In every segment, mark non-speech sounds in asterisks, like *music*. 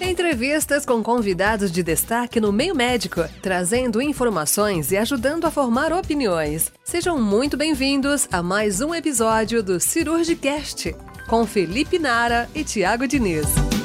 Entrevistas com convidados de destaque no meio médico, trazendo informações e ajudando a formar opiniões. Sejam muito bem-vindos a mais um episódio do Cirurgicast, com Felipe Nara e Tiago Diniz.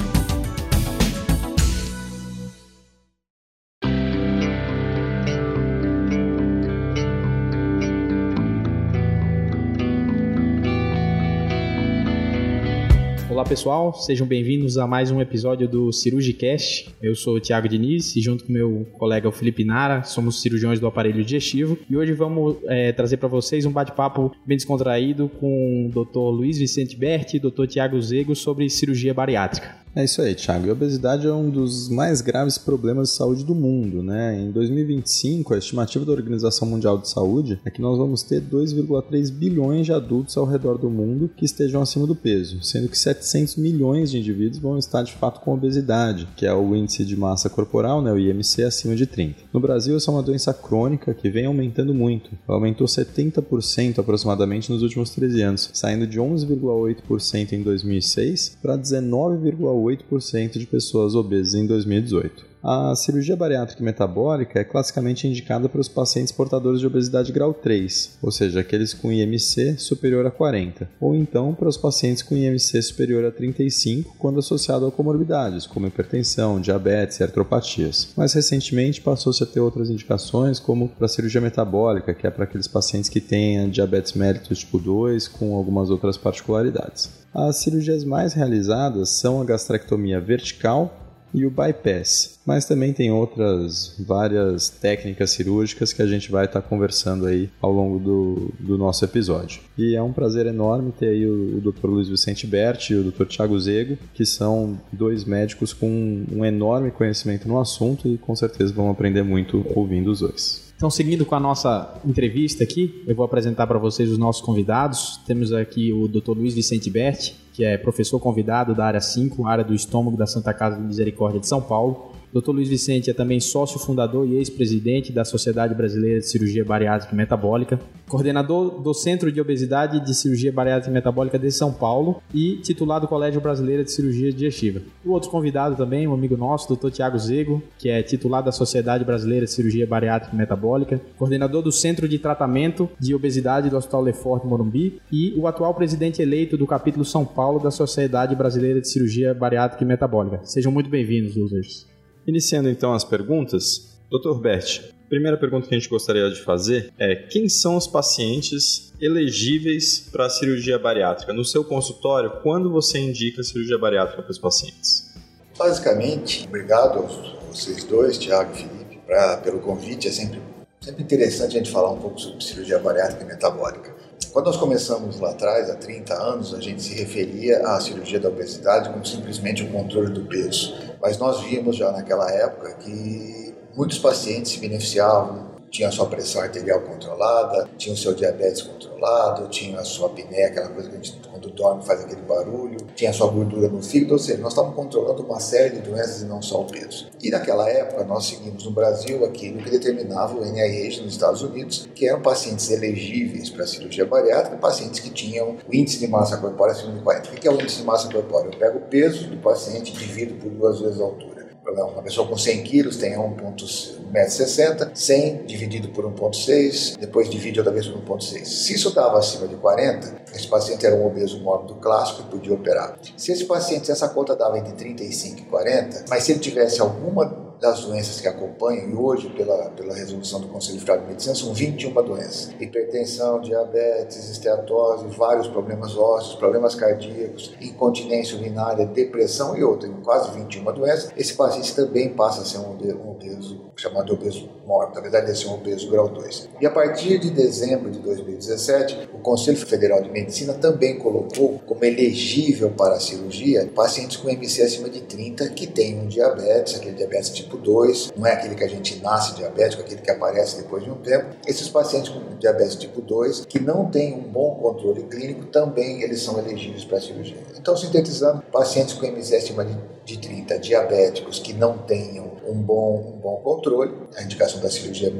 Olá pessoal, sejam bem-vindos a mais um episódio do Cirurgicast. Eu sou o Thiago Diniz e junto com meu colega o Felipe Nara, somos cirurgiões do aparelho digestivo e hoje vamos é, trazer para vocês um bate-papo bem descontraído com o Dr. Luiz Vicente Berti e Dr. Tiago Zego sobre cirurgia bariátrica. É isso aí, Thiago. a obesidade é um dos mais graves problemas de saúde do mundo, né? Em 2025, a estimativa da Organização Mundial de Saúde é que nós vamos ter 2,3 bilhões de adultos ao redor do mundo que estejam acima do peso, sendo que 700 milhões de indivíduos vão estar de fato com obesidade, que é o índice de massa corporal, né, o IMC, acima de 30. No Brasil, essa é uma doença crônica que vem aumentando muito. Ela aumentou 70% aproximadamente nos últimos 13 anos, saindo de 11,8% em 2006 para 19,8% 8% de pessoas obesas em 2018. A cirurgia bariátrica metabólica é classicamente indicada para os pacientes portadores de obesidade grau 3, ou seja, aqueles com IMC superior a 40, ou então para os pacientes com IMC superior a 35 quando associado a comorbidades, como hipertensão, diabetes e artropatias. Mais recentemente passou-se a ter outras indicações, como para a cirurgia metabólica, que é para aqueles pacientes que têm diabetes mellitus tipo 2 com algumas outras particularidades. As cirurgias mais realizadas são a gastrectomia vertical e o bypass. Mas também tem outras várias técnicas cirúrgicas que a gente vai estar conversando aí ao longo do, do nosso episódio. E é um prazer enorme ter aí o, o Dr. Luiz Vicente Berti e o Dr. Tiago Zego, que são dois médicos com um enorme conhecimento no assunto e com certeza vão aprender muito ouvindo os dois. Então, seguindo com a nossa entrevista aqui, eu vou apresentar para vocês os nossos convidados. Temos aqui o Dr. Luiz Vicente Berti, que é professor convidado da área 5, área do estômago da Santa Casa de Misericórdia de São Paulo. Dr. Luiz Vicente é também sócio fundador e ex-presidente da Sociedade Brasileira de Cirurgia Bariátrica e Metabólica, coordenador do Centro de Obesidade de Cirurgia Bariátrica e Metabólica de São Paulo e titular do Colégio Brasileiro de Cirurgia Digestiva. O outro convidado também, um amigo nosso, Dr. Tiago Zego, que é titular da Sociedade Brasileira de Cirurgia Bariátrica e Metabólica, coordenador do Centro de Tratamento de Obesidade do Hospital Lefort Morumbi e o atual presidente eleito do capítulo São Paulo da Sociedade Brasileira de Cirurgia Bariátrica e Metabólica. Sejam muito bem-vindos, users. Iniciando então as perguntas, Dr. Bert, primeira pergunta que a gente gostaria de fazer é: quem são os pacientes elegíveis para a cirurgia bariátrica? No seu consultório, quando você indica a cirurgia bariátrica para os pacientes? Basicamente, obrigado a vocês dois, Tiago e Felipe, pra, pelo convite. É sempre, sempre interessante a gente falar um pouco sobre cirurgia bariátrica e metabólica. Quando nós começamos lá atrás, há 30 anos, a gente se referia à cirurgia da obesidade como simplesmente o controle do peso. Mas nós vimos já naquela época que muitos pacientes se beneficiavam tinha a sua pressão arterial controlada, tinha o seu diabetes controlado, tinha a sua apneia, aquela coisa que a gente quando dorme faz aquele barulho, tinha a sua gordura no fígado, ou seja, nós estávamos controlando uma série de doenças e não só o peso. E naquela época nós seguimos no Brasil aquilo que determinava o NIH nos Estados Unidos, que eram pacientes elegíveis para cirurgia bariátrica, pacientes que tinham o índice de massa corpórea acima de 40. O que é o índice de massa corpórea? Eu pego o peso do paciente e divido por duas vezes a altura uma pessoa com 100 quilos tem 1,60m, 100 dividido por 1,6, depois divide outra vez por 1,6. Se isso estava acima de 40, esse paciente era um obeso mórbido clássico e podia operar. Se esse paciente, essa conta dava entre 35 e 40, mas se ele tivesse alguma das doenças que acompanham, e hoje, pela, pela resolução do Conselho Federal de Medicina, são 21 doenças: hipertensão, diabetes, esteatose, vários problemas ósseos, problemas cardíacos, incontinência urinária, depressão e outras, quase 21 doenças. Esse paciente também passa a ser um obeso, chamado obeso mórbido, na verdade, é ser um obeso grau 2. E a partir de dezembro de 2017, o Conselho Federal de Medicina também colocou como elegível para a cirurgia pacientes com MC acima de 30 que têm um diabetes, aquele diabetes tipo tipo 2, não é aquele que a gente nasce diabético, aquele que aparece depois de um tempo. Esses pacientes com diabetes tipo 2, que não têm um bom controle clínico, também eles são elegíveis para cirurgia. Então, sintetizando, pacientes com MZ acima de de 30 diabéticos que não tenham um bom, um bom controle, a indicação da cirurgia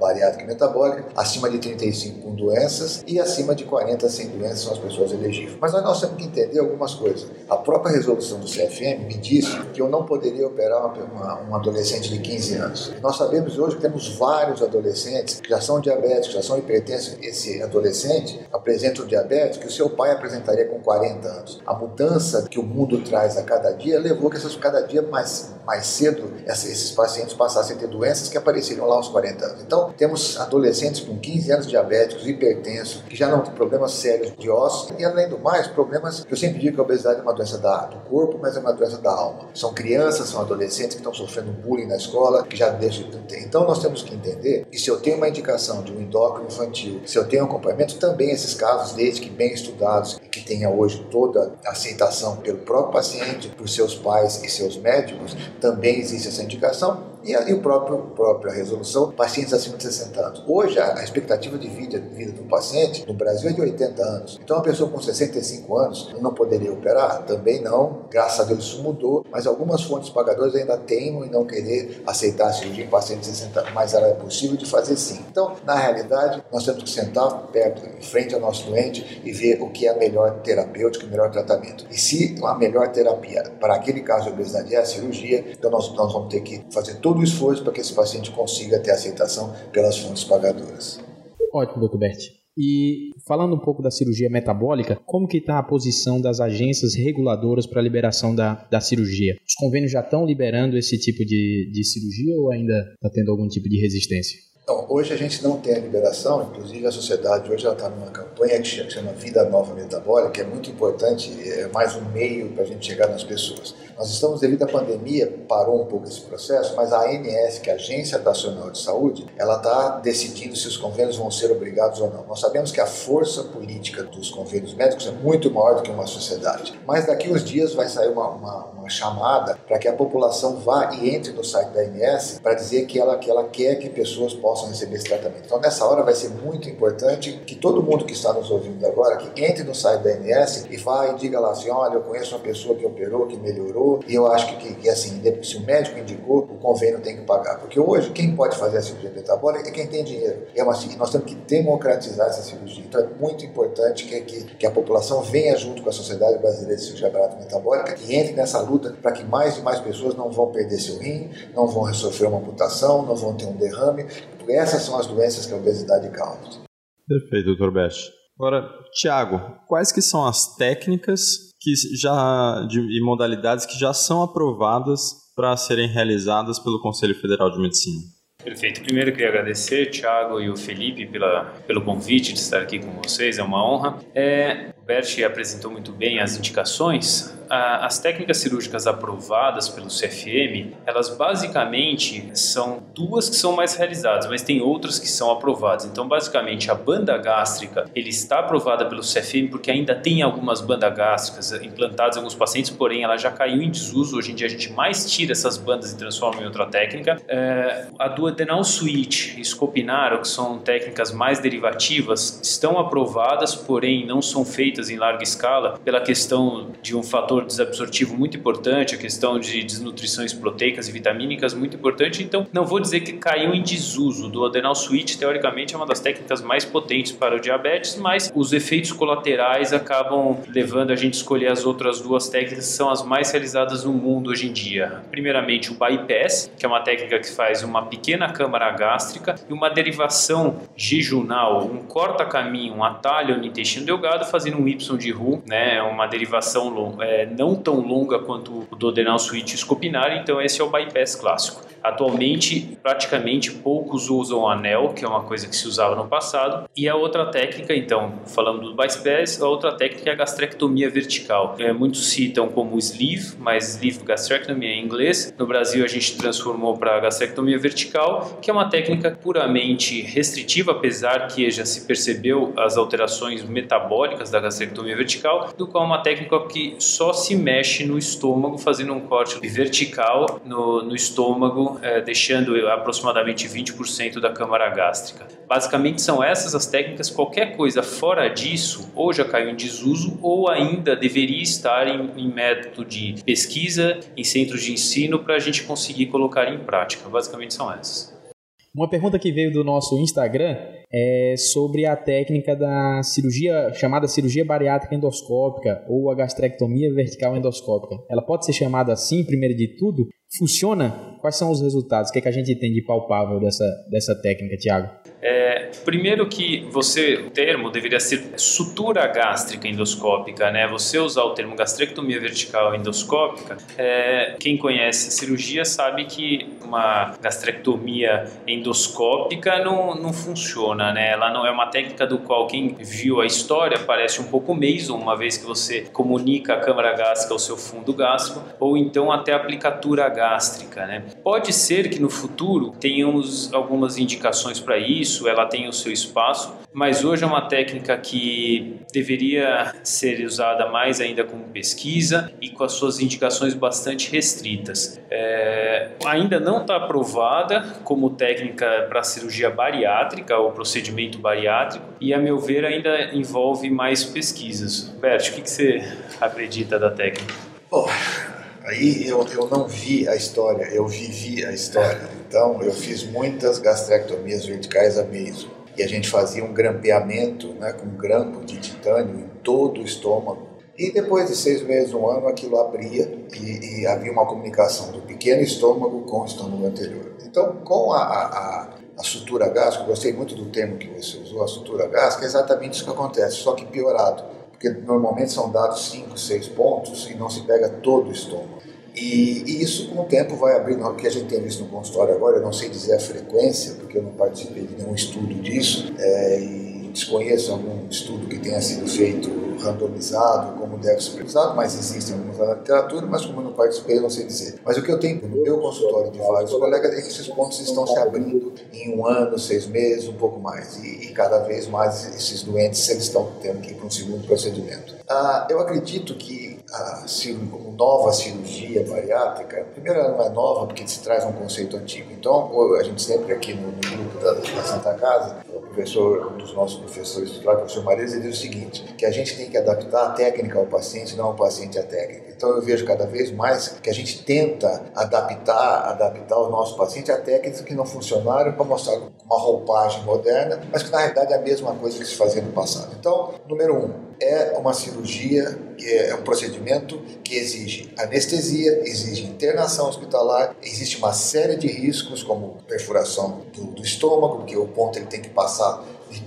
bariátrica e metabólica, acima de 35 com doenças e acima de 40 sem doenças são as pessoas elegíveis. Mas nós temos que entender algumas coisas. A própria resolução do CFM me disse que eu não poderia operar uma, um adolescente de 15 anos. Nós sabemos hoje que temos vários adolescentes que já são diabéticos, já são hipertensos. Esse adolescente apresenta o diabetes que o seu pai apresentaria com 40 anos. A mudança que o mundo traz a cada dia levou que essas, cada dia mais, mais cedo esses pacientes passassem a ter doenças que apareceram lá aos 40 anos. Então, temos adolescentes com 15 anos diabéticos, hipertensos, que já não têm problemas sérios de ossos e, além do mais, problemas que eu sempre digo que a obesidade é uma doença da, do corpo, mas é uma doença da alma. São crianças, são adolescentes que estão sofrendo bullying na escola, que já desde então nós temos que entender que se eu tenho uma indicação de um endócrino infantil, se eu tenho acompanhamento, também esses casos, desde que bem estudados e que tenha hoje toda a aceitação pelo próprio paciente, por seus pais e seus médicos, também existe essa indicação e ali o próprio própria resolução, pacientes acima de 60 anos. Hoje a expectativa de vida, vida do paciente no Brasil é de 80 anos. Então uma pessoa com 65 anos não poderia operar? Também não. Graças a Deus isso mudou, mas algumas fontes pagadoras ainda teimam em não querer aceitar a cirurgia em pacientes de 60 anos, mas ela é possível de fazer sim. Então, na realidade, nós temos que sentar perto, em frente ao nosso doente e ver o que é a melhor terapêutica, o melhor tratamento. E se a melhor terapia para aquele caso de obesidade é a cirurgia, então nós, nós vamos ter que fazer todo o esforço para que esse paciente consiga ter aceitação pelas fontes pagadoras. Ótimo, doutor Berti. E falando um pouco da cirurgia metabólica, como que está a posição das agências reguladoras para a liberação da, da cirurgia? Os convênios já estão liberando esse tipo de, de cirurgia ou ainda está tendo algum tipo de resistência? Então, hoje a gente não tem a liberação, inclusive a sociedade hoje está numa campanha que chama Vida Nova Metabólica, que é muito importante, é mais um meio para a gente chegar nas pessoas. Nós estamos, devido à pandemia, parou um pouco esse processo, mas a ANS, que é a Agência Nacional de Saúde, ela está decidindo se os convênios vão ser obrigados ou não. Nós sabemos que a força política dos convênios médicos é muito maior do que uma sociedade, mas daqui uns dias vai sair uma, uma, uma chamada para que a população vá e entre no site da ANS para dizer que ela, que ela quer que pessoas possam receber esse tratamento. Então, nessa hora, vai ser muito importante que todo mundo que está nos ouvindo agora, que entre no site da ANS e vá e diga lá assim, olha, eu conheço uma pessoa que operou, que melhorou, e eu acho que, que assim, se o médico indicou, o convênio tem que pagar. Porque hoje, quem pode fazer a cirurgia metabólica é quem tem dinheiro. É uma, nós temos que democratizar essa cirurgia. Então, é muito importante que, que, que a população venha junto com a Sociedade Brasileira de Cirurgia Barata Metabólica e entre nessa luta para que mais e mais pessoas não vão perder seu rim, não vão sofrer uma amputação, não vão ter um derrame, essas são as doenças que a obesidade causa. Perfeito, doutor Best. Agora, Tiago, quais que são as técnicas que já de, e modalidades que já são aprovadas para serem realizadas pelo Conselho Federal de Medicina? Perfeito. Primeiro, queria agradecer, Tiago e o Felipe, pela, pelo convite de estar aqui com vocês, é uma honra. É, o Bert apresentou muito bem as indicações as técnicas cirúrgicas aprovadas pelo CFM, elas basicamente são duas que são mais realizadas, mas tem outras que são aprovadas. Então, basicamente, a banda gástrica, ele está aprovada pelo CFM porque ainda tem algumas bandas gástricas implantadas em alguns pacientes, porém ela já caiu em desuso. Hoje em dia a gente mais tira essas bandas e transforma em outra técnica. É, a duodenal switch e scopinaro, que são técnicas mais derivativas, estão aprovadas, porém não são feitas em larga escala pela questão de um fator fator desabsortivo muito importante, a questão de desnutrições proteicas e vitamínicas muito importante. Então, não vou dizer que caiu em desuso. Do adenal switch, teoricamente, é uma das técnicas mais potentes para o diabetes, mas os efeitos colaterais acabam levando a gente a escolher as outras duas técnicas que são as mais realizadas no mundo hoje em dia. Primeiramente, o bypass, que é uma técnica que faz uma pequena câmara gástrica e uma derivação jejunal, um corta-caminho, um atalho no intestino delgado, fazendo um Y de Ru, né, uma derivação é, não tão longa quanto o do adenal switch scopinar, então esse é o bypass clássico. Atualmente, praticamente poucos usam anel, que é uma coisa que se usava no passado. E a outra técnica, então, falando do bypass, a outra técnica é a gastrectomia vertical. É, muitos citam como sleeve, mas sleeve gastrectomy é em inglês. No Brasil, a gente transformou para gastrectomia vertical, que é uma técnica puramente restritiva, apesar que já se percebeu as alterações metabólicas da gastrectomia vertical, do qual é uma técnica que só se mexe no estômago, fazendo um corte vertical no, no estômago, é, deixando aproximadamente 20% da câmara gástrica. Basicamente são essas as técnicas. Qualquer coisa fora disso, ou já caiu em desuso, ou ainda deveria estar em, em método de pesquisa, em centros de ensino, para a gente conseguir colocar em prática. Basicamente são essas. Uma pergunta que veio do nosso Instagram é sobre a técnica da cirurgia chamada cirurgia bariátrica endoscópica ou a gastrectomia vertical endoscópica. Ela pode ser chamada assim, primeiro de tudo? Funciona? Quais são os resultados? O que, é que a gente tem de palpável dessa, dessa técnica, Tiago? É, primeiro que você, o termo deveria ser sutura gástrica endoscópica, né? Você usar o termo gastrectomia vertical endoscópica, é, quem conhece cirurgia sabe que uma gastrectomia endoscópica não, não funciona, né? Ela não é uma técnica do qual quem viu a história parece um pouco Mason, uma vez que você comunica a câmara gástrica ao seu fundo gástrico, ou então até a aplicatura gástrica, né? Pode ser que no futuro tenhamos algumas indicações para isso, ela tem o seu espaço, mas hoje é uma técnica que deveria ser usada mais ainda como pesquisa e com as suas indicações bastante restritas. É, ainda não está aprovada como técnica para cirurgia bariátrica ou procedimento bariátrico e, a meu ver, ainda envolve mais pesquisas. Bert, o que, que você acredita da técnica? Bom, Aí eu, eu não vi a história, eu vivi a história. Então eu fiz muitas gastrectomias verticais a meso. E a gente fazia um grampeamento né, com um grampo de titânio em todo o estômago. E depois de seis meses, um ano, aquilo abria e, e havia uma comunicação do pequeno estômago com o estômago anterior. Então, com a, a, a sutura gástrica, eu gostei muito do termo que você usou, a sutura gástrica, é exatamente isso que acontece, só que piorado porque normalmente são dados 5, 6 pontos e não se pega todo o estômago. E, e, isso com o tempo vai abrindo, o que a gente tem visto no consultório agora, eu não sei dizer a frequência, porque eu não participei de nenhum estudo disso, é, e desconheço algum estudo que tenha sido feito randomizado, como deve ser usado, mas existem algumas na literatura, mas como eu não participei, não sei dizer. Mas o que eu tenho no meu consultório de vários colegas é que esses pontos estão se abrindo em um ano, seis meses, um pouco mais, e, e cada vez mais esses doentes eles estão tendo que ir para um segundo procedimento. Ah, eu acredito que a nova cirurgia bariátrica, primeiro ela não é nova porque se traz um conceito antigo. Então, a gente sempre aqui no, no grupo da, da Santa Casa, o professor, um dos nossos professores lá, o professor Marisa, ele diz o seguinte, que a gente tem que adaptar a técnica ao paciente, não o paciente à técnica. Então eu vejo cada vez mais que a gente tenta adaptar, adaptar o nosso paciente a técnicas que não funcionaram para mostrar uma roupagem moderna, mas que na realidade é a mesma coisa que se fazia no passado. Então, número um, é uma cirurgia, é um procedimento que exige anestesia, exige internação hospitalar, existe uma série de riscos, como perfuração do, do estômago, porque o ponto ele tem que passar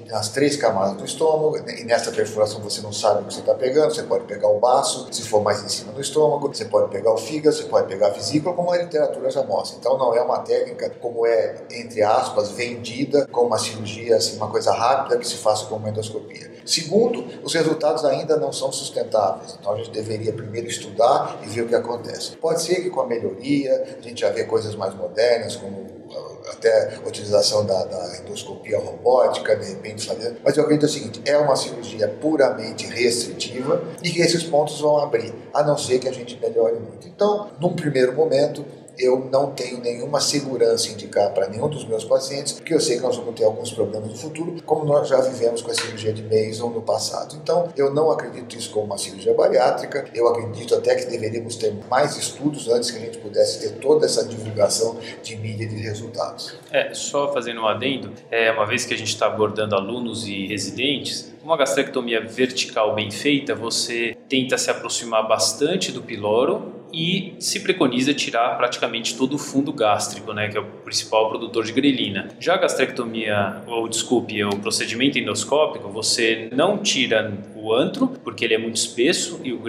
nas três camadas do estômago, e nessa perfuração você não sabe o que você está pegando, você pode pegar o baço, se for mais em cima do estômago, você pode pegar o fígado, você pode pegar a vesícula, como a literatura já mostra. Então não é uma técnica como é, entre aspas, vendida como uma cirurgia, assim, uma coisa rápida que se faça com uma endoscopia. Segundo, os resultados ainda não são sustentáveis, então a gente deveria primeiro estudar e ver o que acontece. Pode ser que com a melhoria a gente já vê coisas mais modernas, como até a utilização da, da, endoscopia robótica, de repente fazer. Mas eu acredito o seguinte: é uma cirurgia puramente restritiva e que esses pontos vão abrir, a não ser que a gente melhore muito. Então, num primeiro momento, eu não tenho nenhuma segurança em indicar para nenhum dos meus pacientes, porque eu sei que nós vamos ter alguns problemas no futuro, como nós já vivemos com a cirurgia de Mason no passado. Então, eu não acredito isso como uma cirurgia bariátrica, eu acredito até que deveríamos ter mais estudos antes que a gente pudesse ter toda essa divulgação de mídia de resultados. É, só fazendo um adendo, é, uma vez que a gente está abordando alunos e residentes, uma gastrectomia vertical bem feita, você tenta se aproximar bastante do piloro e se preconiza tirar praticamente todo o fundo gástrico, né, que é o principal produtor de grelina. Já a gastrectomia, ou desculpe, o procedimento endoscópico, você não tira o antro, porque ele é muito espesso e o,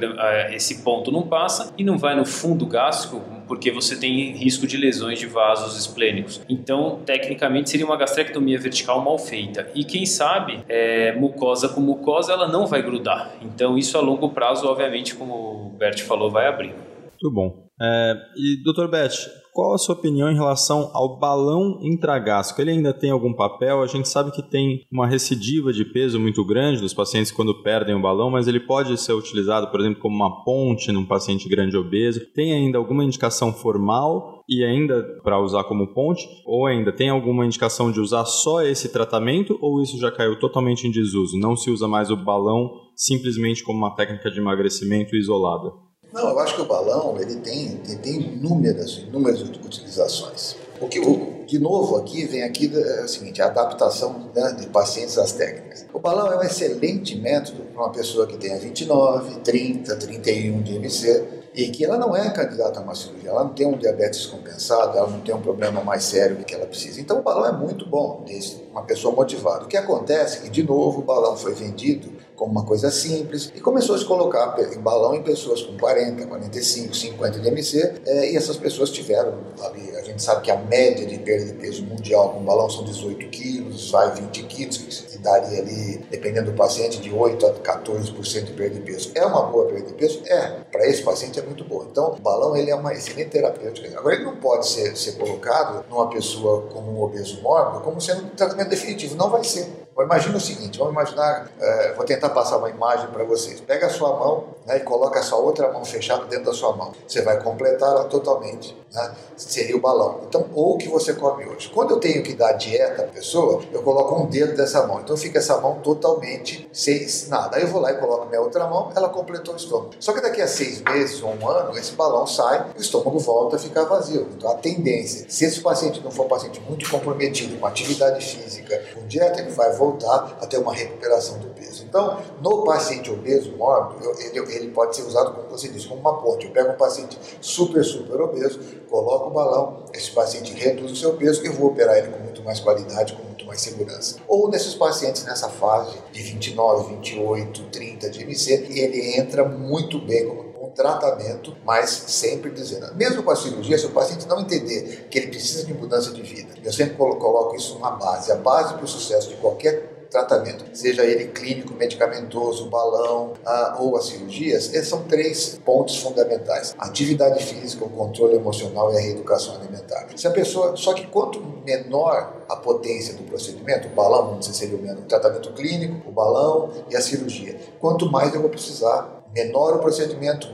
esse ponto não passa, e não vai no fundo gástrico, porque você tem risco de lesões de vasos esplênicos. Então, tecnicamente, seria uma gastrectomia vertical mal feita. E quem sabe, é, mucosa com mucosa, ela não vai grudar. Então, isso a longo prazo, obviamente, como o Bert falou, vai abrir. Muito bom. É, e, doutor Beth, qual a sua opinião em relação ao balão intragástrico? Ele ainda tem algum papel? A gente sabe que tem uma recidiva de peso muito grande dos pacientes quando perdem o balão, mas ele pode ser utilizado, por exemplo, como uma ponte num paciente grande obeso. Tem ainda alguma indicação formal e ainda para usar como ponte? Ou ainda tem alguma indicação de usar só esse tratamento ou isso já caiu totalmente em desuso? Não se usa mais o balão simplesmente como uma técnica de emagrecimento isolada? Não, eu acho que o balão ele tem, ele tem inúmeras, inúmeras utilizações. O que, de novo, aqui vem aqui é o seguinte, a adaptação né, de pacientes às técnicas. O balão é um excelente método para uma pessoa que tenha 29, 30, 31 de MC e que ela não é candidata a uma cirurgia, ela não tem um diabetes compensado, ela não tem um problema mais sério que ela precisa. Então o balão é muito bom, desde uma pessoa motivada. O que acontece é que, de novo, o balão foi vendido como uma coisa simples, e começou a se colocar em balão em pessoas com 40, 45, 50 de MC, é, e essas pessoas tiveram a gente sabe que a média de perda de peso mundial com balão são 18 quilos, vai 20 quilos, que daria ali, dependendo do paciente, de 8 a 14% de perda de peso. É uma boa perda de peso? É, para esse paciente é muito boa. Então, o balão ele é uma excelente terapêutica. Agora, ele não pode ser, ser colocado numa pessoa como um obeso mórbido como sendo um tratamento definitivo, não vai ser. Imagina o seguinte, vamos imaginar, é, vou tentar passar uma imagem para vocês. Pega a sua mão né, e coloca a sua outra mão fechada dentro da sua mão. Você vai completá-la totalmente. Né? Seria o balão. Então, ou o que você come hoje. Quando eu tenho que dar dieta à pessoa, eu coloco um dedo dessa mão. Então fica essa mão totalmente sem nada. Aí eu vou lá e coloco minha outra mão, ela completou o estômago. Só que daqui a seis meses ou um ano, esse balão sai e o estômago volta a ficar vazio. Então a tendência, se esse paciente não for um paciente muito comprometido com atividade física, com dieta, ele vai voltar a ter uma recuperação do peso. Então, no paciente obeso mórbido, ele, ele pode ser usado, como você disse, como uma ponte. Eu pego um paciente super, super obeso, coloco o balão, esse paciente reduz o seu peso e eu vou operar ele com muito mais qualidade, com muito mais segurança. Ou nesses pacientes nessa fase de 29, 28, 30 de MC, ele entra muito bem como um tratamento, mas sempre dizendo, mesmo com a cirurgia, se o paciente não entender que ele precisa de mudança de vida, eu sempre coloco isso na base. A base para o sucesso de qualquer tratamento, seja ele clínico, medicamentoso, balão ah, ou as cirurgias, esses são três pontos fundamentais: a atividade física, o controle emocional e a reeducação alimentar. Se a pessoa, só que quanto menor a potência do procedimento, o balão, vamos dizer, seria o mesmo, o tratamento clínico, o balão e a cirurgia, quanto mais eu vou precisar, menor o procedimento,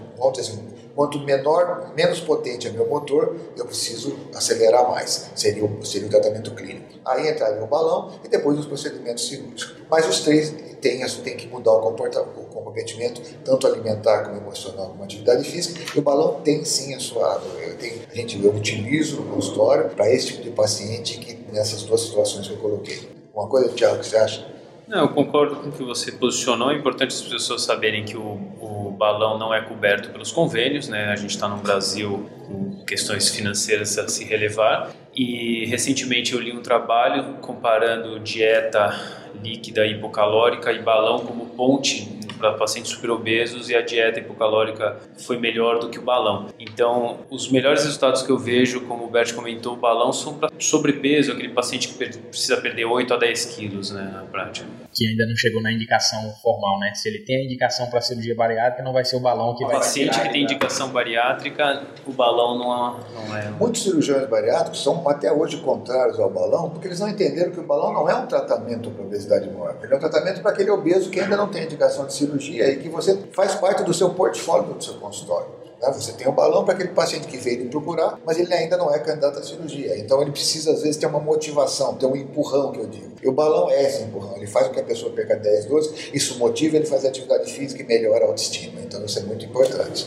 Quanto menor, menos potente é meu motor, eu preciso acelerar mais. Seria o, seria o tratamento clínico. Aí entraria o balão e depois os procedimentos cirúrgicos. Mas os três têm, têm que mudar o, o comprometimento, tanto alimentar como emocional, como atividade física. E o balão tem sim a sua. Eu, tenho, a gente, eu utilizo no consultório para esse tipo de paciente que nessas duas situações que eu coloquei. Uma coisa, Tiago, que você acha? Não, eu concordo com o que você posicionou. É importante as pessoas saberem que o, o balão não é coberto pelos convênios, né? A gente está no Brasil com questões financeiras a se relevar. E recentemente eu li um trabalho comparando dieta líquida hipocalórica e balão como ponte para pacientes superobesos e a dieta hipocalórica foi melhor do que o balão. Então, os melhores resultados que eu vejo, como o Bert comentou, o balão são para sobrepeso, aquele paciente que precisa perder 8 a 10 quilos né, na prática. Que ainda não chegou na indicação formal, né? Se ele tem a indicação para cirurgia bariátrica, não vai ser o balão que o vai... O paciente que tem indicação bariátrica, o balão não, não é... Muitos cirurgiões bariátricos são até hoje contrários ao balão, porque eles não entenderam que o balão não é um tratamento para obesidade mórbida, ele é um tratamento para aquele obeso que ainda não tem indicação de cirurgia cirurgia e que você faz parte do seu portfólio do seu consultório. Né? Você tem um balão para aquele paciente que veio lhe procurar, mas ele ainda não é candidato à cirurgia. Então ele precisa, às vezes, ter uma motivação, ter um empurrão, que eu digo. E o balão é esse empurrão. Ele faz com que a pessoa perca 10, 12, isso motiva ele fazer atividade física e melhora a autoestima. Então isso é muito importante.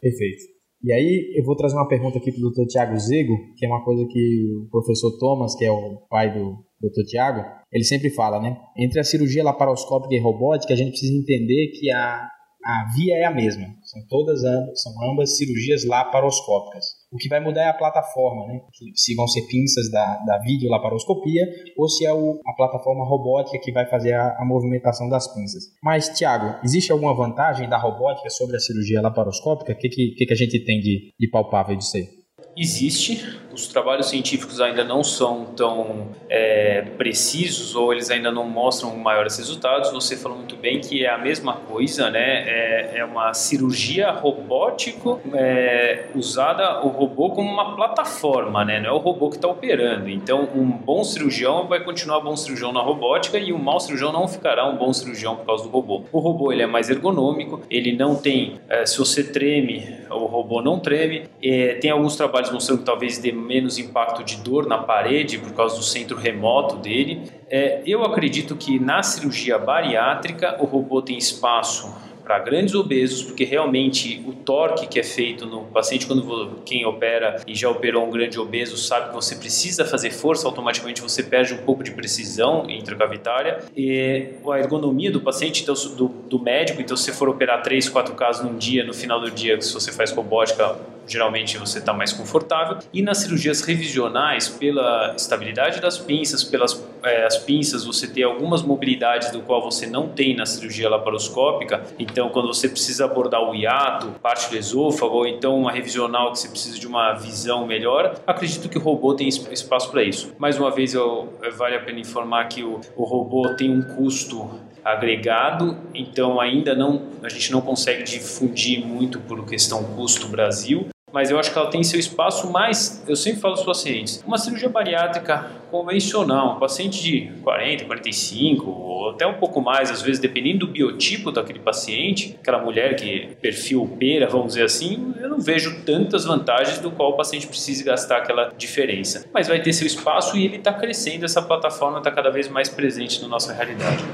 Perfeito. E aí eu vou trazer uma pergunta aqui para o Dr. Tiago Zego, que é uma coisa que o professor Thomas, que é o pai do Dr. Tiago, ele sempre fala, né? Entre a cirurgia laparoscópica e robótica, a gente precisa entender que a, a via é a mesma. São todas ambas, são ambas cirurgias laparoscópicas. O que vai mudar é a plataforma, né? Se vão ser pinças da, da videolaparoscopia ou se é o, a plataforma robótica que vai fazer a, a movimentação das pinças. Mas, Tiago, existe alguma vantagem da robótica sobre a cirurgia laparoscópica? O que, que, que, a gente tem de, de palpável disso aí? Existe. Os trabalhos científicos ainda não são tão é, precisos ou eles ainda não mostram maiores resultados. Você falou muito bem que é a mesma coisa, né? É, é uma cirurgia robótico é, usada o robô como uma plataforma, né? Não é o robô que está operando. Então, um bom cirurgião vai continuar bom cirurgião na robótica e um mau cirurgião não ficará um bom cirurgião por causa do robô. O robô ele é mais ergonômico, ele não tem, é, se você treme, o robô não treme. É, tem alguns trabalhos mostrando que talvez dê menos impacto de dor na parede por causa do centro remoto dele. É, eu acredito que na cirurgia bariátrica o robô tem espaço para grandes obesos, porque realmente o torque que é feito no paciente, quando quem opera e já operou um grande obeso, sabe que você precisa fazer força, automaticamente você perde um pouco de precisão intracavitária. E a ergonomia do paciente, então, do, do médico, então se você for operar três, quatro casos num dia, no final do dia, se você faz robótica, geralmente você está mais confortável. E nas cirurgias revisionais, pela estabilidade das pinças, pelas é, as pinças, você tem algumas mobilidades do qual você não tem na cirurgia laparoscópica. Então, quando você precisa abordar o hiato, parte do esôfago, ou então uma revisional que você precisa de uma visão melhor, acredito que o robô tem espaço para isso. Mais uma vez, eu, vale a pena informar que o, o robô tem um custo agregado, então ainda não a gente não consegue difundir muito por questão custo Brasil, mas eu acho que ela tem seu espaço mais, eu sempre falo aos pacientes, uma cirurgia bariátrica convencional, um paciente de 40, 45 ou até um pouco mais, às vezes dependendo do biotipo daquele paciente, aquela mulher que perfil pera, vamos dizer assim, eu não vejo tantas vantagens do qual o paciente precise gastar aquela diferença. Mas vai ter seu espaço e ele está crescendo, essa plataforma está cada vez mais presente na nossa realidade.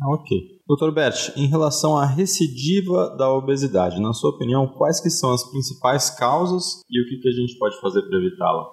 Ah, ok. Doutor Bert, em relação à recidiva da obesidade, na sua opinião, quais que são as principais causas e o que, que a gente pode fazer para evitá-la?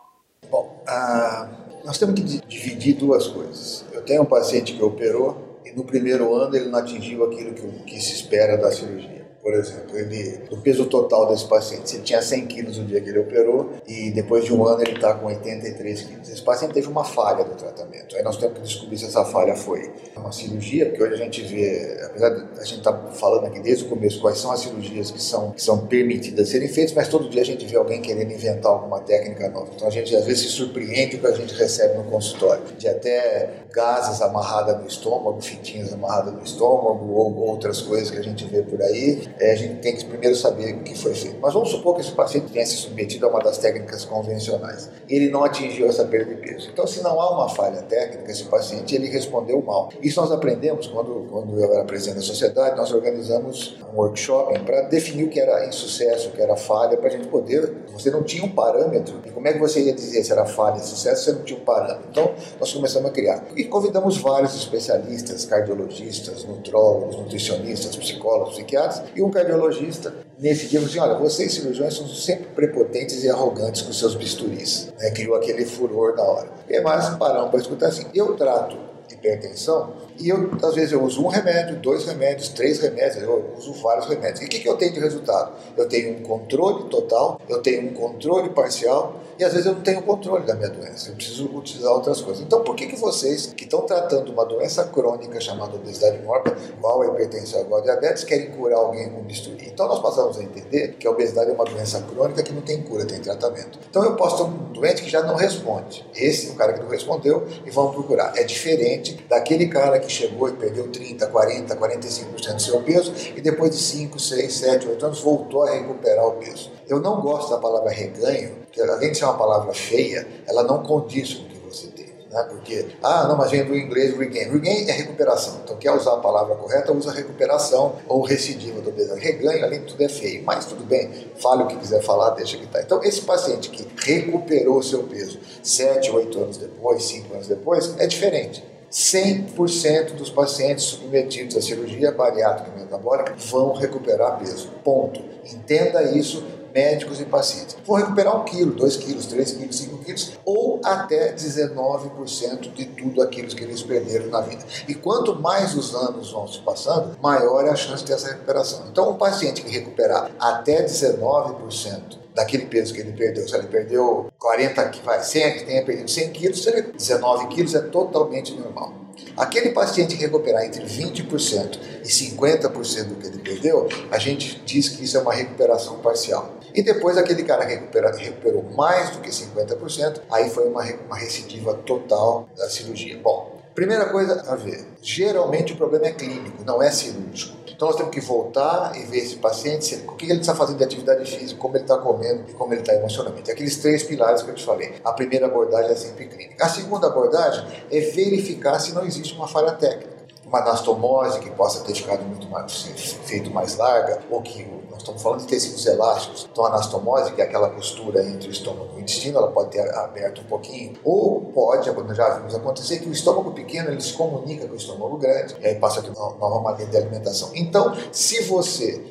Bom, ah, nós temos que dividir duas coisas. Eu tenho um paciente que operou e no primeiro ano ele não atingiu aquilo que, que se espera da cirurgia por exemplo, ele, o peso total desse paciente, se ele tinha 100 quilos no dia que ele operou e depois de um ano ele está com 83 quilos. Esse paciente teve uma falha do tratamento. Aí nós temos que descobrir se essa falha foi uma cirurgia, porque hoje a gente vê, apesar de a gente estar tá falando aqui desde o começo quais são as cirurgias que são, que são permitidas serem feitas, mas todo dia a gente vê alguém querendo inventar alguma técnica nova. Então a gente às vezes se surpreende o que a gente recebe no consultório, de até gases amarradas no estômago, fitinhas amarradas no estômago ou outras coisas que a gente vê por aí é, a gente tem que primeiro saber o que foi feito. Mas vamos supor que esse paciente tenha se submetido a uma das técnicas convencionais. Ele não atingiu essa perda de peso. Então, se não há uma falha técnica, esse paciente ele respondeu mal. Isso nós aprendemos quando, quando eu era presidente da sociedade, nós organizamos um workshop para definir o que era insucesso, o que era falha, para a gente poder. Você não tinha um parâmetro. E como é que você ia dizer se era falha e sucesso você não tinha um parâmetro? Então, nós começamos a criar. E convidamos vários especialistas, cardiologistas, nutrólogos, nutricionistas, psicólogos, psiquiatras, e um cardiologista nesse dia falou assim: olha, vocês cirurgiões são sempre prepotentes e arrogantes com seus bisturis. Né? Criou aquele furor na hora. E mais paramos para escutar assim: eu trato hipertensão e eu, às vezes, eu uso um remédio, dois remédios, três remédios, eu uso vários remédios. E o que, que eu tenho de resultado? Eu tenho um controle total, eu tenho um controle parcial e às vezes eu não tenho controle da minha doença, eu preciso utilizar outras coisas. Então, por que, que vocês, que estão tratando uma doença crônica chamada obesidade mórbida, igual a hipertensão, igual a diabetes, querem curar alguém com bisturi? Então, nós passamos a entender que a obesidade é uma doença crônica que não tem cura, tem tratamento. Então, eu posso ter um doente que já não responde. Esse, o cara que não respondeu, e vamos procurar. É diferente daquele cara que chegou e perdeu 30, 40, 45% do seu peso e depois de 5, 6, 7, 8 anos voltou a recuperar o peso. Eu não gosto da palavra reganho, porque além de ser uma palavra feia, ela não condiz com o que você tem. Né? Porque, ah, não, mas vem do inglês regain. Regain é recuperação. Então, quer usar a palavra correta, usa recuperação ou recidiva do obesidade. Reganho, além de tudo, é feio. Mas tudo bem, fale o que quiser falar, deixa que está. Então, esse paciente que recuperou seu peso 7, 8 anos depois, 5 anos depois, é diferente. 100% dos pacientes submetidos à cirurgia bariátrica metabólica vão recuperar peso. Ponto. Entenda isso, médicos e pacientes. Vão recuperar 1 quilo, 2 quilos, 3 quilos, 5 quilos ou até 19% de tudo aquilo que eles perderam na vida. E quanto mais os anos vão se passando, maior é a chance dessa recuperação. Então, um paciente que recuperar até 19% daquele peso que ele perdeu. Se ele perdeu 40, que vai 100, que tenha perdido 100 quilos, 19 quilos é totalmente normal. Aquele paciente recuperar entre 20% e 50% do que ele perdeu, a gente diz que isso é uma recuperação parcial. E depois aquele cara recupera, recuperou mais do que 50%, aí foi uma, uma recidiva total da cirurgia. Bom, primeira coisa a ver, geralmente o problema é clínico, não é cirúrgico. Então nós temos que voltar e ver esse paciente, o que ele está fazendo de atividade física, como ele está comendo e como ele está emocionalmente. Aqueles três pilares que eu te falei. A primeira abordagem é sempre clínica. A segunda abordagem é verificar se não existe uma falha técnica uma anastomose que possa ter ficado muito mais feito mais larga, ou que nós estamos falando de tecidos elásticos, então a anastomose, que é aquela costura entre o estômago e o intestino, ela pode ter aberto um pouquinho, ou pode, já vimos acontecer, que o estômago pequeno ele se comunica com o estômago grande, e aí passa a ter uma nova maneira de alimentação. Então, se você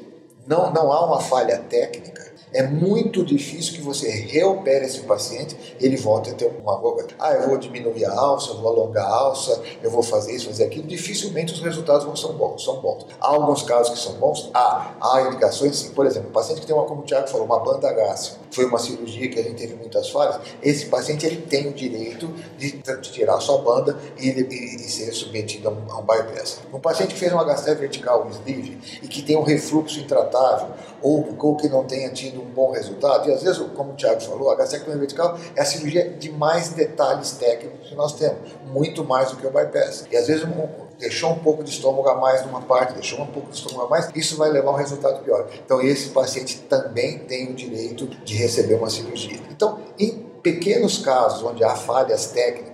não, não há uma falha técnica, é muito difícil que você reopere esse paciente ele volte a ter uma boca. Ah, eu vou diminuir a alça, eu vou alongar a alça, eu vou fazer isso, fazer aquilo. Dificilmente os resultados vão ser bons. São bons. Há alguns casos que são bons? Há. Há indicações, sim. Por exemplo, o paciente que tem uma, como o Thiago falou, uma banda gástrica, foi uma cirurgia que a gente teve muitas falhas, esse paciente ele tem o direito de, tirar a sua banda e, e, e ser submetido a um, bypass. Um paciente que fez uma gastrite vertical, um sleeve, e que tem um refluxo intratável, ou, ou que não tenha tido um bom resultado, e às vezes, como o Thiago falou, a gastrectomia vertical é a cirurgia de mais detalhes técnicos que nós temos, muito mais do que o bypass. E às vezes um, deixou um pouco de estômago a mais numa parte, deixou um pouco de estômago a mais, isso vai levar a um resultado pior. Então esse paciente também tem o direito de receber uma cirurgia. Então, em pequenos casos onde há falhas técnicas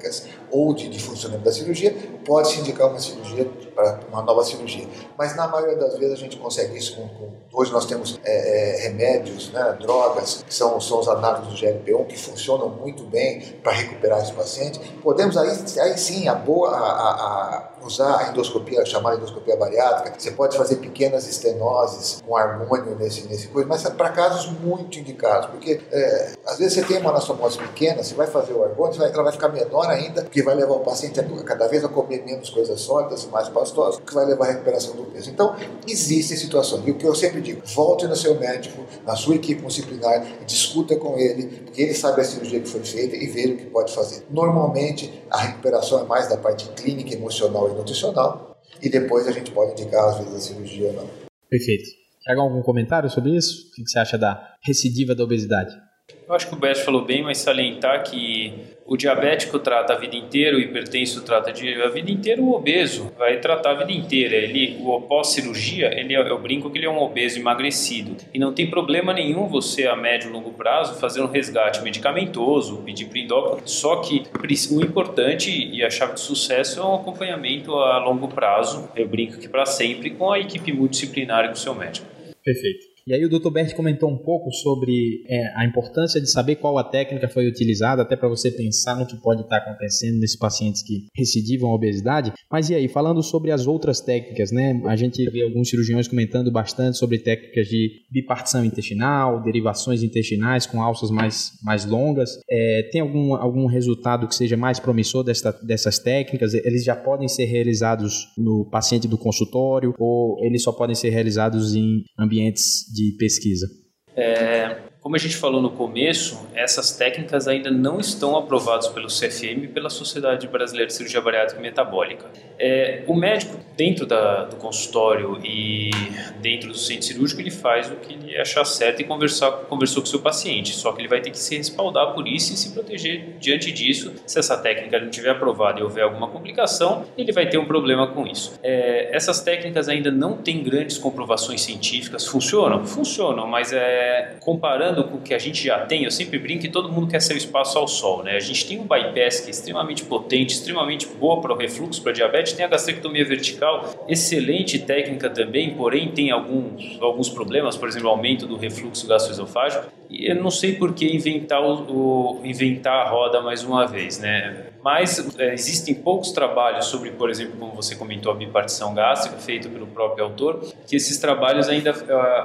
ou de, de funcionamento da cirurgia, pode-se indicar uma cirurgia para uma nova cirurgia. Mas na maioria das vezes a gente consegue isso com. com hoje nós temos é, é, remédios, né, drogas, que são, são os análogos do GLP-1, que funcionam muito bem para recuperar esse paciente. Podemos aí, aí sim a boa, a, a usar a endoscopia, chamada endoscopia bariátrica. Você pode fazer pequenas estenoses com harmônio nesse, nesse coisa, mas é para casos muito indicados, porque é, às vezes você tem uma anastomose pequena, você vai fazer o harmônio, ela vai ficar menor ainda, porque vai levar o paciente a cada vez a comer menos coisas sólidas e mais pastosas, que vai levar à recuperação do peso. Então, existem situações. E o que eu sempre digo, volte no seu médico, na sua equipe disciplinar, discuta com ele, porque ele sabe a cirurgia que foi feita e veja o que pode fazer. Normalmente, a recuperação é mais da parte clínica, emocional e nutricional, e depois a gente pode indicar, às vezes, a cirurgia ou não. Perfeito. Quer algum comentário sobre isso? O que você acha da recidiva da obesidade? Eu acho que o Bert falou bem, mas salientar que o diabético trata a vida inteira, o hipertenso trata a vida inteira, o obeso vai tratar a vida inteira. Ele, o pós-cirurgia, ele, é, eu brinco que ele é um obeso emagrecido. E não tem problema nenhum você, a médio e longo prazo, fazer um resgate medicamentoso, pedir para endócrino. Só que o importante e a chave de sucesso é um acompanhamento a longo prazo, eu brinco que para sempre, com a equipe multidisciplinar e com o seu médico. Perfeito. E aí o Dr. Bert comentou um pouco sobre é, a importância de saber qual a técnica foi utilizada, até para você pensar no que pode estar tá acontecendo nesses pacientes que recidivam a obesidade. Mas e aí, falando sobre as outras técnicas, né? A gente vê alguns cirurgiões comentando bastante sobre técnicas de bipartição intestinal, derivações intestinais com alças mais, mais longas. É, tem algum, algum resultado que seja mais promissor dessa, dessas técnicas? Eles já podem ser realizados no paciente do consultório ou eles só podem ser realizados em ambientes de pesquisa? É, como a gente falou no começo, essas técnicas ainda não estão aprovadas pelo CFM e pela Sociedade Brasileira de Cirurgia Bariátrica e Metabólica. É, o médico, dentro da, do consultório e dentro do centro cirúrgico, ele faz o que ele achar certo e conversar, conversou com o seu paciente. Só que ele vai ter que se respaldar por isso e se proteger diante disso. Se essa técnica não estiver aprovada e houver alguma complicação, ele vai ter um problema com isso. É, essas técnicas ainda não têm grandes comprovações científicas. Funcionam? Funcionam, mas é, comparando com o que a gente já tem, eu sempre brinco que todo mundo quer ser o espaço ao sol, né? A gente tem um bypass que é extremamente potente, extremamente boa para o refluxo, para diabetes, tem a gastrectomia vertical, excelente técnica também, porém tem alguns, alguns problemas, por exemplo, aumento do refluxo gastroesofágico. E eu não sei por que inventar, o, o inventar a roda mais uma vez, né? Mas é, existem poucos trabalhos sobre, por exemplo, como você comentou, a bipartição gástrica, feito pelo próprio autor, que esses trabalhos ainda,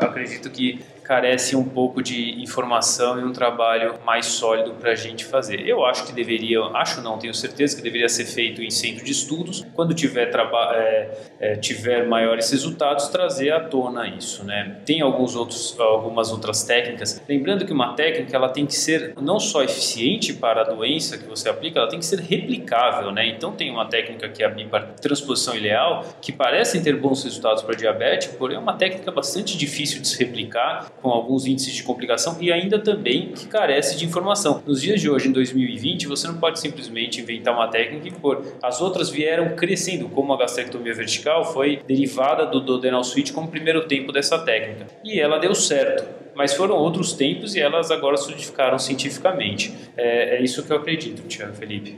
acredito que carece um pouco de informação e um trabalho mais sólido para a gente fazer. Eu acho que deveria, acho não, tenho certeza que deveria ser feito em centro de estudos, quando tiver, é, é, tiver maiores resultados, trazer à tona isso. Né? Tem alguns outros, algumas outras técnicas. Lembrando que uma técnica ela tem que ser não só eficiente para a doença que você aplica, ela tem que ser replicável. Né? Então tem uma técnica que é a transposição ileal, que parecem ter bons resultados para diabetes, porém é uma técnica bastante difícil de se replicar, com alguns índices de complicação e ainda também que carece de informação. Nos dias de hoje, em 2020, você não pode simplesmente inventar uma técnica e pôr. As outras vieram crescendo, como a gastrectomia vertical foi derivada do Dodenal Switch como primeiro tempo dessa técnica. E ela deu certo mas foram outros tempos e elas agora solidificaram cientificamente. É, é isso que eu acredito, Tiago Felipe.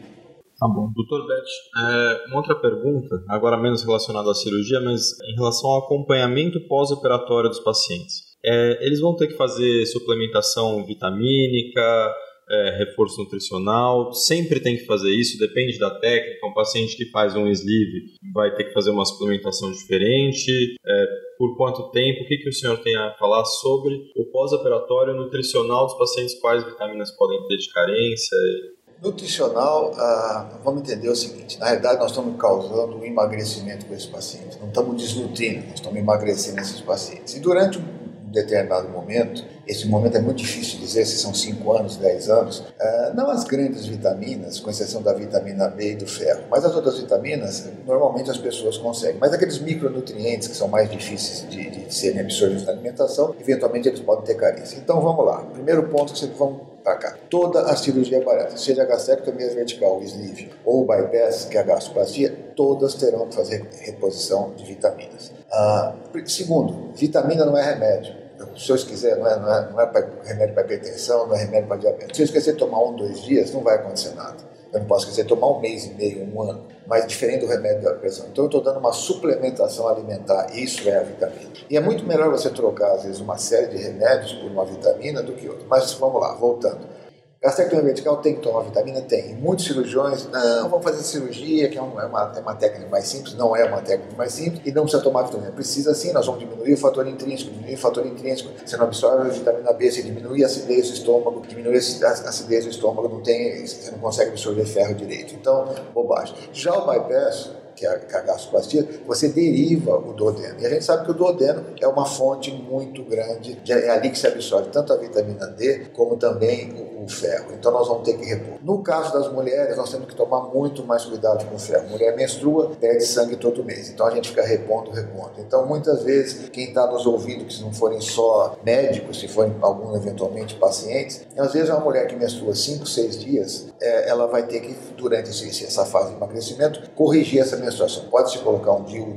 Tá bom. Doutor Beth, é, uma outra pergunta, agora menos relacionada à cirurgia, mas em relação ao acompanhamento pós-operatório dos pacientes. É, eles vão ter que fazer suplementação vitamínica, é, reforço nutricional, sempre tem que fazer isso, depende da técnica. Um paciente que faz um sleeve vai ter que fazer uma suplementação diferente. É, por quanto tempo? O que, que o senhor tem a falar sobre o pós-operatório nutricional dos pacientes? Quais vitaminas podem ter de carência? Nutricional, ah, vamos entender o seguinte: na realidade, nós estamos causando um emagrecimento com esses pacientes, não estamos desnutrindo, nós estamos emagrecendo esses pacientes. E durante um determinado momento, esse momento é muito difícil dizer se são 5 anos, 10 anos, ah, não as grandes vitaminas, com exceção da vitamina B e do ferro, mas as outras vitaminas, normalmente as pessoas conseguem. Mas aqueles micronutrientes que são mais difíceis de, de serem absorvidos na alimentação, eventualmente eles podem ter carência. Então vamos lá. Primeiro ponto que vocês vão para cá. Toda a cirurgia bariátrica, seja a gastrectomia vertical, o sleeve, ou o bypass, que é a gastroplastia, todas terão que fazer reposição de vitaminas. Ah, segundo, vitamina não é remédio. Se senhor quiser, não é, não é, não é pra, remédio para hipertensão, não é remédio para diabetes. Se eu esquecer de tomar um, dois dias, não vai acontecer nada. Eu não posso de tomar um mês e meio, um ano, mas diferente do remédio da pressão. Então eu estou dando uma suplementação alimentar, isso é a vitamina. E é muito melhor você trocar, às vezes, uma série de remédios por uma vitamina do que outra. Mas vamos lá, voltando. Gastrectomia vertical tem que tomar vitamina? Tem. Muitos cirurgiões, não, vamos fazer cirurgia, que é uma, é uma, é uma técnica mais simples, não é uma técnica mais simples, e não precisa tomar vitamina. Precisa sim, nós vamos diminuir o fator intrínseco, diminuir o fator intrínseco, você não absorve a vitamina B, você diminui a acidez do estômago, diminui a acidez do estômago, não tem, você não consegue absorver ferro direito. Então, bobagem. Já o bypass, que é a, é gastroplastia, você deriva o duodeno. E a gente sabe que o duodeno é uma fonte muito grande, é ali que se absorve tanto a vitamina D como também o, o ferro. Então nós vamos ter que repor. No caso das mulheres, nós temos que tomar muito mais cuidado com o ferro. Mulher menstrua, perde sangue todo mês. Então a gente fica repondo, repondo. Então muitas vezes, quem está nos ouvindo, que se não forem só médicos, se forem alguns eventualmente pacientes, às vezes uma mulher que menstrua 5, 6 dias, é, ela vai ter que, durante essa fase de emagrecimento, corrigir essa menstruação. Pode se colocar um DIU, um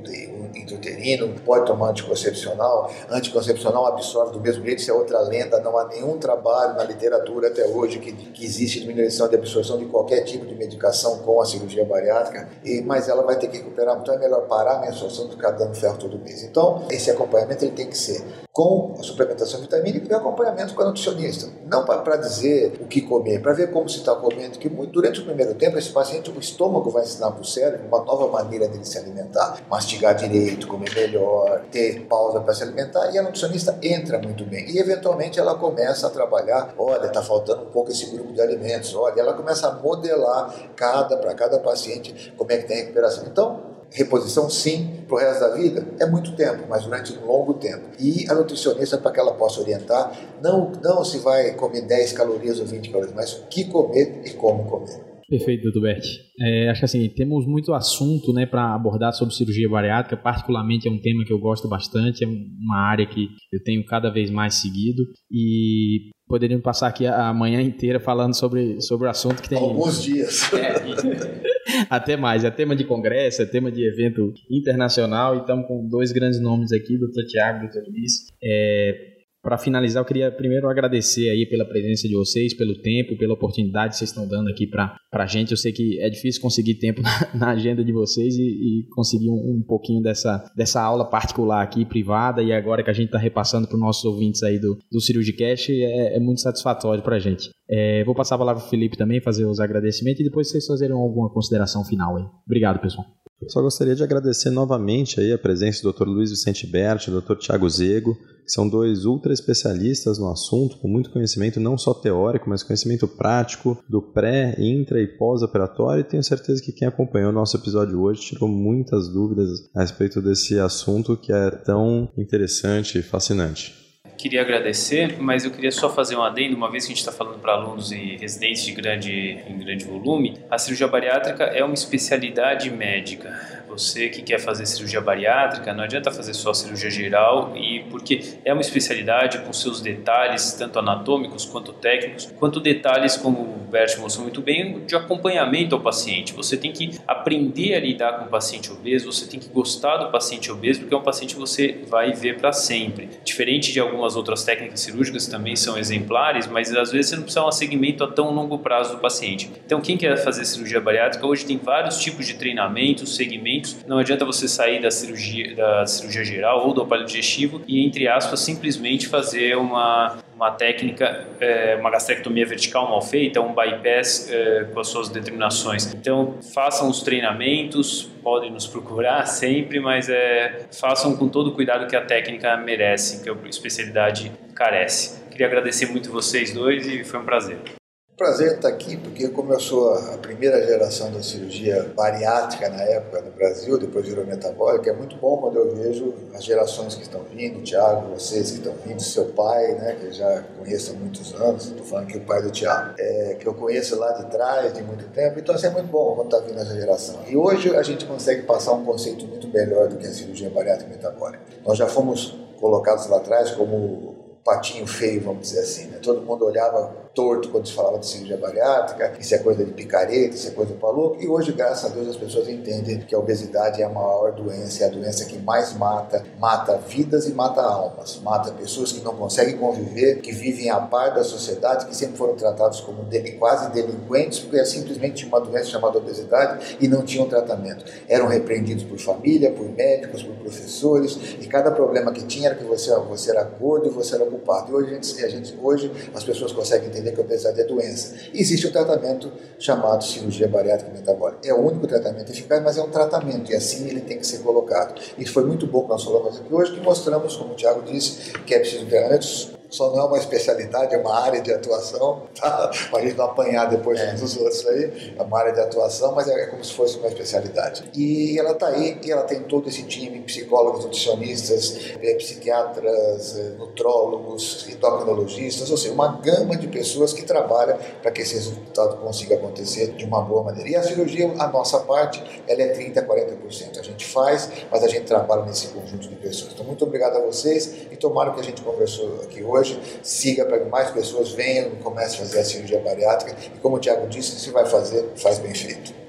pode tomar anticoncepcional. Anticoncepcional absorve do mesmo jeito, isso é outra lenda. Não há nenhum trabalho na literatura até hoje que, que existe diminuição de absorção de qualquer tipo de medicação com a cirurgia bariátrica, e, mas ela vai ter que recuperar. Então é melhor parar a menstruação do que ficar dando ferro todo mês. Então, esse acompanhamento ele tem que ser com a suplementação vitamínica e acompanhamento com a nutricionista. Não para dizer o que comer, para ver como se está comendo, que muito, durante o primeiro tempo esse paciente, o estômago vai ensinar para o cérebro uma nova maneira dele se alimentar, mastigar direito, comer melhor, ter pausa para se alimentar, e a nutricionista entra muito bem. E eventualmente ela começa a trabalhar, olha, está faltando um pouco esse grupo de alimentos, olha, ela começa a modelar cada para cada paciente como é que tem a recuperação. Então, reposição sim para o resto da vida é muito tempo, mas durante um longo tempo. E a nutricionista para que ela possa orientar, não, não se vai comer 10 calorias ou 20 calorias, mas o que comer e como comer. Perfeito, doutor Bert. É, acho que assim, temos muito assunto né, para abordar sobre cirurgia bariátrica, particularmente é um tema que eu gosto bastante, é uma área que eu tenho cada vez mais seguido e poderíamos passar aqui a manhã inteira falando sobre, sobre o assunto que tem... Alguns dias. É, *laughs* até mais, é tema de congresso, é tema de evento internacional e estamos com dois grandes nomes aqui, doutor Tiago e doutor Luiz. É, para finalizar, eu queria primeiro agradecer aí pela presença de vocês, pelo tempo, pela oportunidade que vocês estão dando aqui para a gente. Eu sei que é difícil conseguir tempo *laughs* na, na agenda de vocês e, e conseguir um, um, pouquinho dessa, dessa aula particular aqui, privada, e agora que a gente está repassando para os nossos ouvintes aí do, do Cirurgicast, é, é muito satisfatório para a gente. É, vou passar a palavra para o Felipe também, fazer os agradecimentos e depois vocês fazerem alguma consideração final aí. Obrigado, pessoal. Só gostaria de agradecer novamente aí a presença do Dr. Luiz Vicente Berti, do Dr. Tiago Zego, são dois ultra especialistas no assunto, com muito conhecimento, não só teórico, mas conhecimento prático do pré, intra e pós-operatório. E tenho certeza que quem acompanhou o nosso episódio hoje tirou muitas dúvidas a respeito desse assunto que é tão interessante e fascinante queria agradecer, mas eu queria só fazer um adendo, uma vez que a gente está falando para alunos e residentes de grande, em grande volume, a cirurgia bariátrica é uma especialidade médica você que quer fazer cirurgia bariátrica, não adianta fazer só cirurgia geral e porque é uma especialidade com seus detalhes tanto anatômicos quanto técnicos, quanto detalhes como o Bert mostrou muito bem de acompanhamento ao paciente. Você tem que aprender a lidar com o paciente obeso, você tem que gostar do paciente obeso porque é um paciente que você vai ver para sempre. Diferente de algumas outras técnicas cirúrgicas também são exemplares, mas às vezes você não precisa um segmento a tão longo prazo do paciente. Então quem quer fazer cirurgia bariátrica hoje tem vários tipos de treinamentos, segmentos não adianta você sair da cirurgia, da cirurgia geral ou do aparelho digestivo e, entre aspas, simplesmente fazer uma, uma técnica, é, uma gastrectomia vertical mal feita, um bypass é, com as suas determinações. Então, façam os treinamentos, podem nos procurar *laughs* sempre, mas é, façam com todo o cuidado que a técnica merece, que a especialidade carece. Queria agradecer muito vocês dois e foi um prazer. Prazer estar aqui, porque como eu sou a primeira geração da cirurgia bariátrica na época no Brasil, depois virou metabólica, é muito bom quando eu vejo as gerações que estão vindo, o Thiago, vocês que estão vindo, seu pai, né, que eu já conheço há muitos anos, estou falando aqui o pai do Thiago, é, que eu conheço lá de trás, de muito tempo, então assim, é muito bom quando está vindo essa geração. E hoje a gente consegue passar um conceito muito melhor do que a cirurgia bariátrica metabólica. Nós já fomos colocados lá atrás como patinho feio, vamos dizer assim, né? Todo mundo olhava torto quando se falava de cirurgia bariátrica, isso é coisa de picareta, isso é coisa para louco. E hoje, graças a Deus, as pessoas entendem que a obesidade é a maior doença, é a doença que mais mata, mata vidas e mata almas, mata pessoas que não conseguem conviver, que vivem a par da sociedade, que sempre foram tratados como quase delinquentes, porque é simplesmente uma doença chamada obesidade e não tinham tratamento. Eram repreendidos por família, por médicos, por professores, e cada problema que tinha era que você, você era gordo e você era culpado. E hoje, a gente, a gente, hoje as pessoas conseguem entender que a obesidade é doença. existe um tratamento chamado cirurgia bariátrica metabólica. É o único tratamento eficaz, mas é um tratamento e assim ele tem que ser colocado. Isso foi muito bom que nós falamos aqui hoje, que mostramos, como o Tiago disse, que é preciso treinamentos só não é uma especialidade, é uma área de atuação, tá? para a gente não apanhar depois é. dos outros aí, é uma área de atuação, mas é, como se fosse uma especialidade. E ela está aí, e ela tem todo esse time, psicólogos, nutricionistas, é, psiquiatras, é, nutrólogos, endocrinologistas, ou seja, uma gama de pessoas que trabalham para que esse resultado consiga acontecer de uma boa maneira. E a cirurgia, a nossa parte, ela é 30% a 40%. A gente faz, mas a gente trabalha nesse conjunto de pessoas. Então, muito obrigado a vocês e tomara que a gente conversou aqui hoje siga para que mais pessoas venham comecem a fazer a cirurgia bariátrica. E como o Tiago disse, se vai fazer, faz bem feito.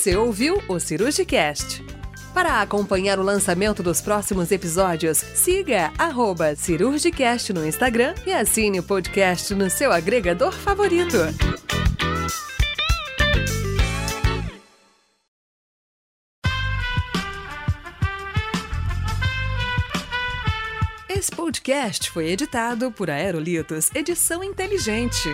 Você ouviu o Cirurgicast. Para acompanhar o lançamento dos próximos episódios, siga Cirurgicast no Instagram e assine o podcast no seu agregador favorito. Esse podcast foi editado por Aerolitos Edição Inteligente.